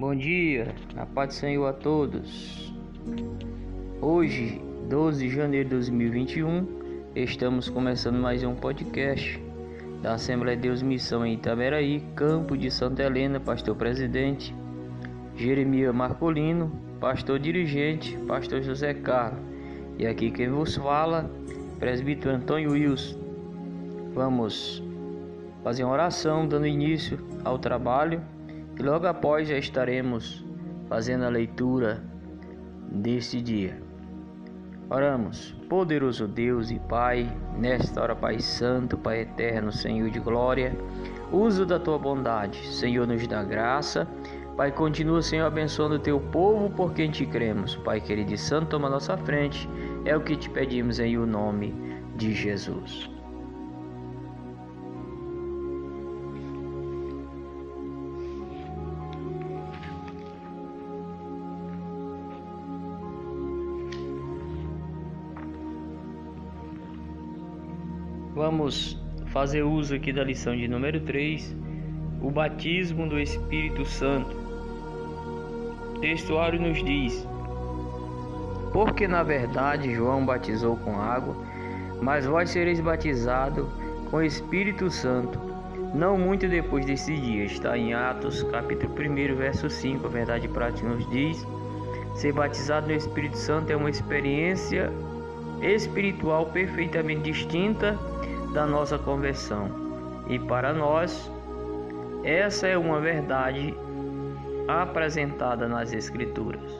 Bom dia, a paz do Senhor a todos. Hoje, 12 de janeiro de 2021, estamos começando mais um podcast da Assembleia de Deus Missão em Itaberaí, campo de Santa Helena, pastor presidente Jeremias Marcolino, pastor dirigente, pastor José Carlos. E aqui quem vos fala, presbítero Antônio Wilson. Vamos fazer uma oração dando início ao trabalho e logo após já estaremos fazendo a leitura deste dia. Oramos, poderoso Deus e Pai, nesta hora, Pai Santo, Pai Eterno, Senhor de glória, uso da tua bondade, Senhor, nos dá graça. Pai, continua, Senhor, abençoando o teu povo por quem te cremos. Pai querido e santo, toma nossa frente, é o que te pedimos em o nome de Jesus. Vamos fazer uso aqui da lição de número 3, o batismo do Espírito Santo. O textuário nos diz: Porque na verdade João batizou com água, mas vós sereis batizados com o Espírito Santo, não muito depois desse dia. Está em Atos, capítulo 1, verso 5. A verdade prática nos diz: Ser batizado no Espírito Santo é uma experiência espiritual perfeitamente distinta da nossa conversão. E para nós, essa é uma verdade apresentada nas Escrituras.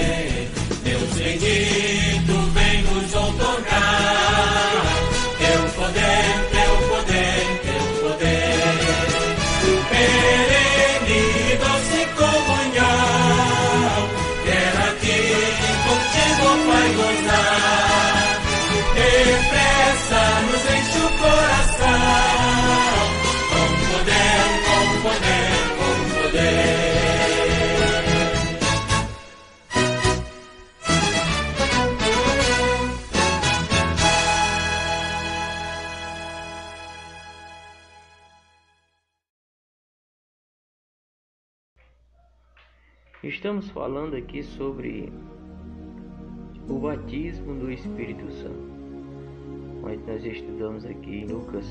Estamos falando aqui sobre o batismo do Espírito Santo. Onde nós estudamos aqui em Lucas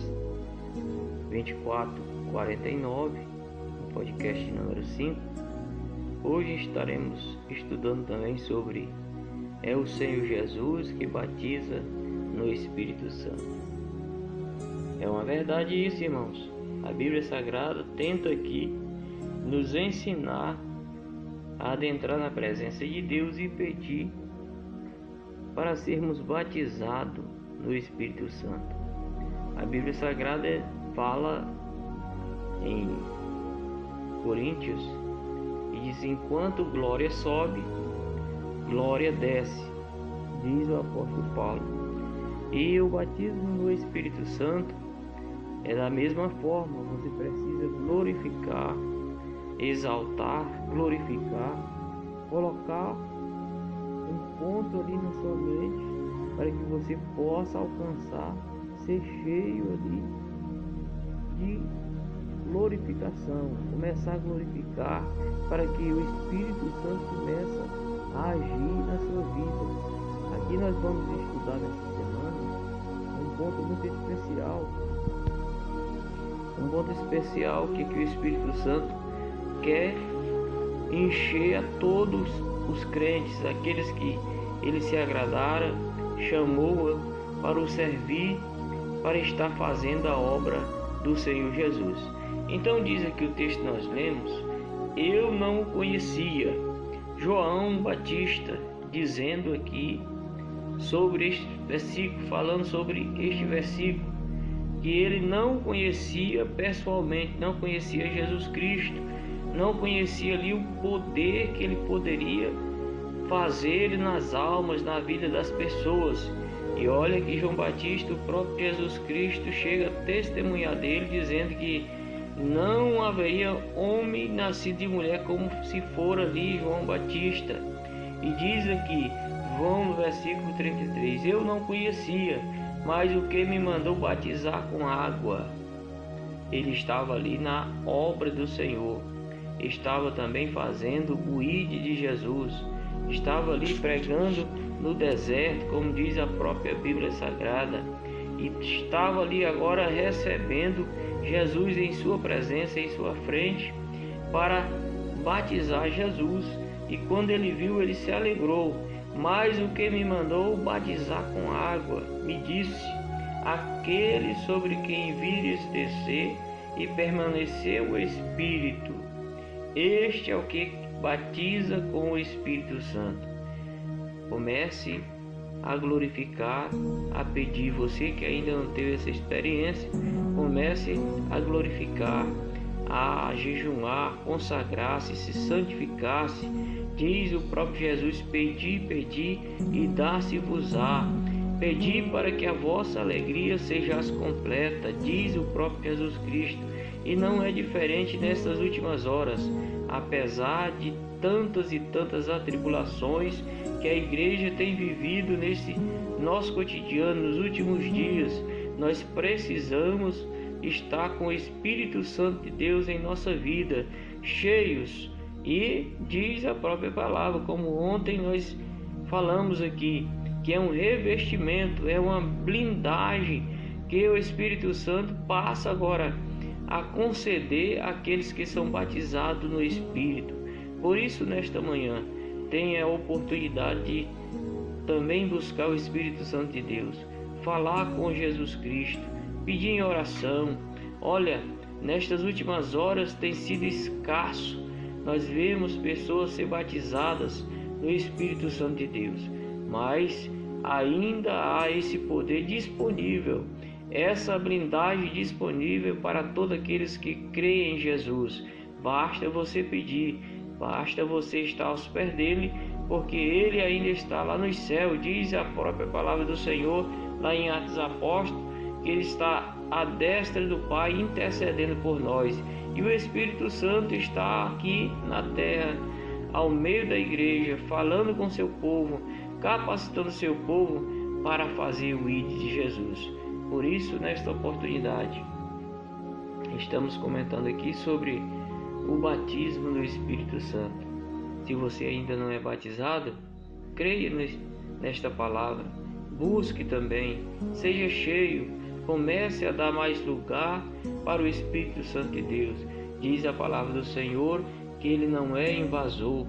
24, 49, no podcast número 5. Hoje estaremos estudando também sobre é o Senhor Jesus que batiza no Espírito Santo. É uma verdade isso, irmãos. A Bíblia Sagrada tenta aqui nos ensinar adentrar na presença de Deus e pedir para sermos batizados no Espírito Santo. A Bíblia Sagrada fala em Coríntios e diz: enquanto glória sobe, glória desce, diz o apóstolo Paulo. E o batismo no Espírito Santo é da mesma forma, você precisa glorificar, exaltar, glorificar, colocar um ponto ali na sua mente para que você possa alcançar, ser cheio ali de glorificação, começar a glorificar para que o Espírito Santo comece a agir na sua vida. Aqui nós vamos estudar nessa semana um ponto muito especial. Um ponto especial que, que o Espírito Santo quer encher a todos os crentes, aqueles que ele se agradara, chamou para o servir, para estar fazendo a obra do Senhor Jesus. Então diz aqui o texto que nós lemos, eu não o conhecia. João Batista dizendo aqui sobre este versículo, falando sobre este versículo, que ele não conhecia pessoalmente, não conhecia Jesus Cristo, não conhecia ali o poder que ele poderia fazer nas almas, na vida das pessoas. E olha que João Batista, o próprio Jesus Cristo, chega a testemunhar dele, dizendo que não haveria homem nascido de mulher como se for ali João Batista. E diz aqui, João no versículo 33, eu não conhecia, mas o que me mandou batizar com água. Ele estava ali na obra do Senhor estava também fazendo o ID de Jesus, estava ali pregando no deserto, como diz a própria Bíblia Sagrada, e estava ali agora recebendo Jesus em sua presença, em sua frente, para batizar Jesus. E quando ele viu, ele se alegrou. Mas o que me mandou batizar com água, me disse: Aquele sobre quem vires descer e permanecer o Espírito este é o que batiza com o Espírito Santo. Comece a glorificar, a pedir. Você que ainda não teve essa experiência, comece a glorificar, a jejuar, consagrar-se, se santificar-se. Diz o próprio Jesus: Pedi, pedi e dá-se-vos-á. Pedi para que a vossa alegria seja completa, diz o próprio Jesus Cristo. E não é diferente nessas últimas horas, apesar de tantas e tantas atribulações que a igreja tem vivido nesse nosso cotidiano nos últimos dias, nós precisamos estar com o Espírito Santo de Deus em nossa vida, cheios. E diz a própria palavra, como ontem nós falamos aqui, que é um revestimento, é uma blindagem que o Espírito Santo passa agora a conceder àqueles que são batizados no Espírito. Por isso, nesta manhã, tenha a oportunidade de também buscar o Espírito Santo de Deus, falar com Jesus Cristo, pedir em oração. Olha, nestas últimas horas tem sido escasso. Nós vemos pessoas ser batizadas no Espírito Santo de Deus, mas ainda há esse poder disponível essa blindagem disponível para todos aqueles que creem em Jesus. Basta você pedir, basta você estar aos pés dele, porque ele ainda está lá no céu. Diz a própria palavra do Senhor, lá em Atos Apóstolos, que ele está à destra do Pai intercedendo por nós. E o Espírito Santo está aqui na terra, ao meio da igreja, falando com seu povo, capacitando seu povo para fazer o ID de Jesus. Por isso, nesta oportunidade, estamos comentando aqui sobre o batismo no Espírito Santo. Se você ainda não é batizado, creia nesta palavra, busque também, seja cheio, comece a dar mais lugar para o Espírito Santo de Deus. Diz a palavra do Senhor que ele não é invasor.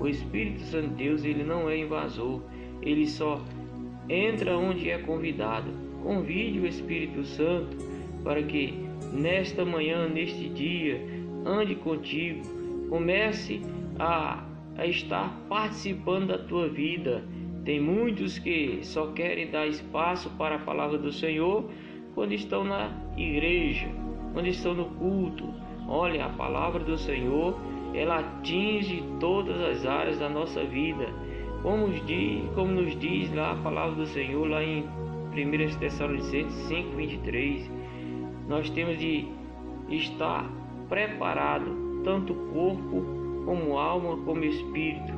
O Espírito Santo de Deus, ele não é invasor. Ele só entra onde é convidado. Convide o Espírito Santo para que nesta manhã, neste dia, ande contigo. Comece a, a estar participando da tua vida. Tem muitos que só querem dar espaço para a palavra do Senhor quando estão na igreja, quando estão no culto. Olha, a palavra do Senhor, ela atinge todas as áreas da nossa vida. Como nos diz, como nos diz lá a palavra do Senhor, lá em 1 Tessalonicenses 5,23, nós temos de estar preparado, tanto corpo como alma, como espírito.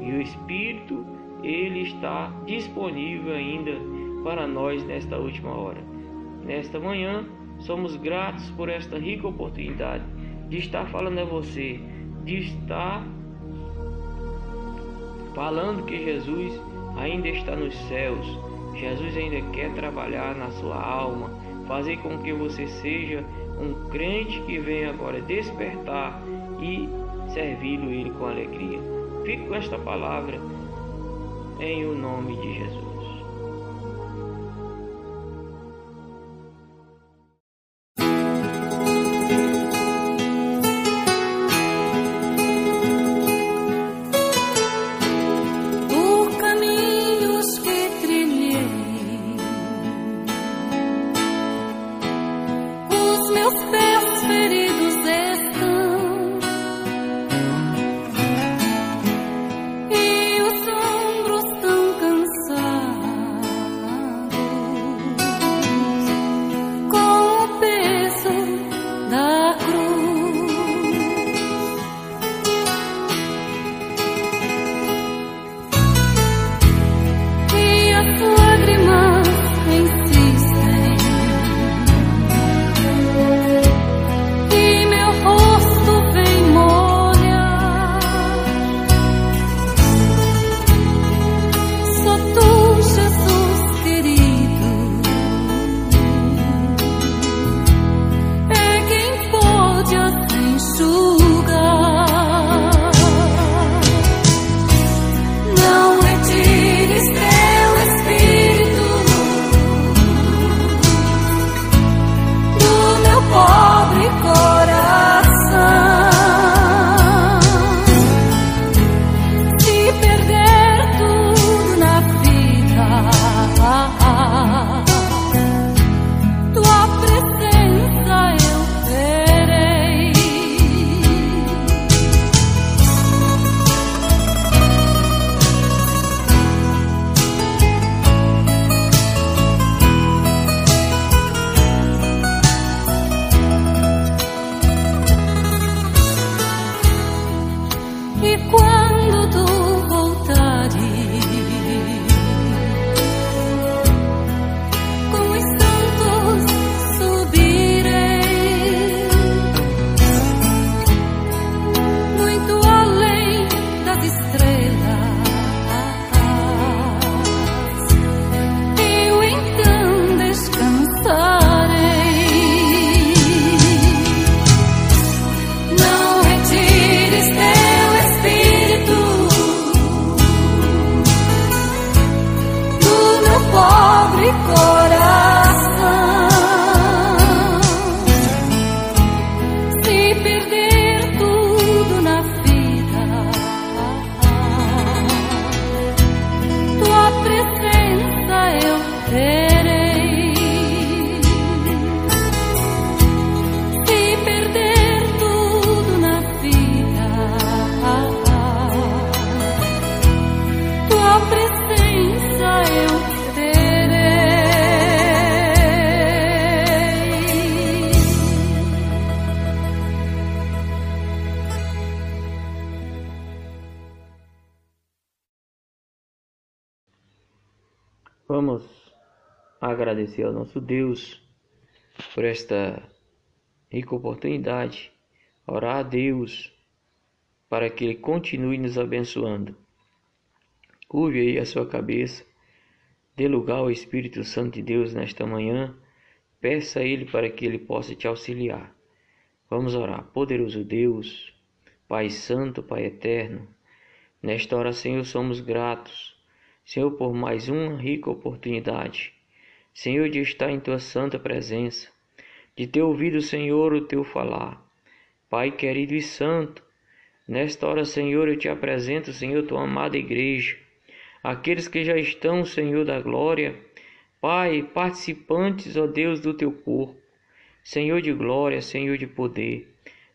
E o espírito, ele está disponível ainda para nós nesta última hora. Nesta manhã, somos gratos por esta rica oportunidade de estar falando a você, de estar falando que Jesus ainda está nos céus. Jesus ainda quer trabalhar na sua alma, fazer com que você seja um crente que venha agora despertar e servi-lo ele com alegria. Fique com esta palavra em o nome de Jesus. 我 Vamos agradecer ao nosso Deus por esta rica oportunidade, orar a Deus para que Ele continue nos abençoando. Curve aí a sua cabeça Dê lugar ao Espírito Santo de Deus nesta manhã. Peça a Ele para que Ele possa te auxiliar. Vamos orar. Poderoso Deus, Pai Santo, Pai Eterno, nesta hora, Senhor, somos gratos, Senhor, por mais uma rica oportunidade, Senhor, de estar em Tua santa presença, de ter ouvido, Senhor, o Teu falar. Pai querido e santo, nesta hora, Senhor, eu te apresento, Senhor, Tua amada igreja. Aqueles que já estão, Senhor da glória, Pai, participantes, ó Deus, do teu corpo, Senhor de glória, Senhor de poder.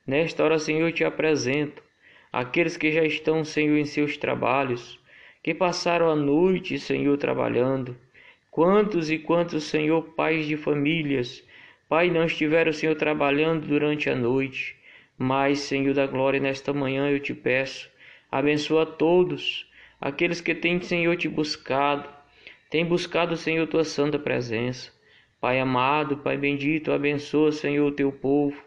Nesta hora, Senhor, te apresento. Aqueles que já estão, Senhor, em seus trabalhos, que passaram a noite, Senhor, trabalhando. Quantos e quantos, Senhor, pais de famílias, Pai, não estiveram, Senhor, trabalhando durante a noite. Mas, Senhor da glória, nesta manhã eu te peço, abençoa todos aqueles que têm, Senhor, te buscado, têm buscado, Senhor, tua santa presença. Pai amado, Pai bendito, abençoa, Senhor, o teu povo.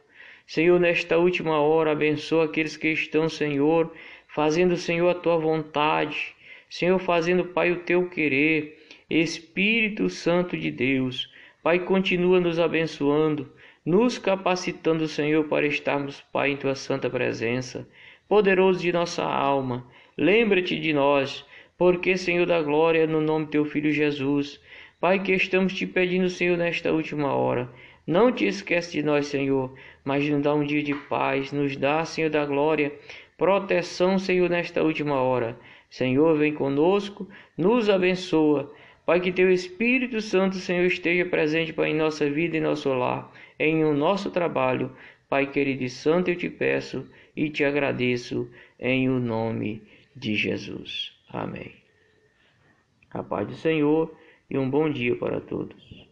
Senhor, nesta última hora, abençoa aqueles que estão, Senhor, fazendo, Senhor, a tua vontade. Senhor, fazendo, Pai, o teu querer. Espírito Santo de Deus, Pai, continua nos abençoando, nos capacitando, Senhor, para estarmos, Pai, em tua santa presença. Poderoso de nossa alma, Lembra-te de nós, porque, Senhor da glória, no nome do teu filho Jesus, Pai, que estamos te pedindo, Senhor, nesta última hora. Não te esquece de nós, Senhor, mas nos dá um dia de paz, nos dá, Senhor da glória, proteção, Senhor, nesta última hora. Senhor, vem conosco, nos abençoa. Pai, que teu Espírito Santo, Senhor, esteja presente Pai, em nossa vida e nosso lar, em o nosso trabalho. Pai querido e santo, eu te peço e te agradeço em o nome de Jesus. Amém. A paz do Senhor e um bom dia para todos.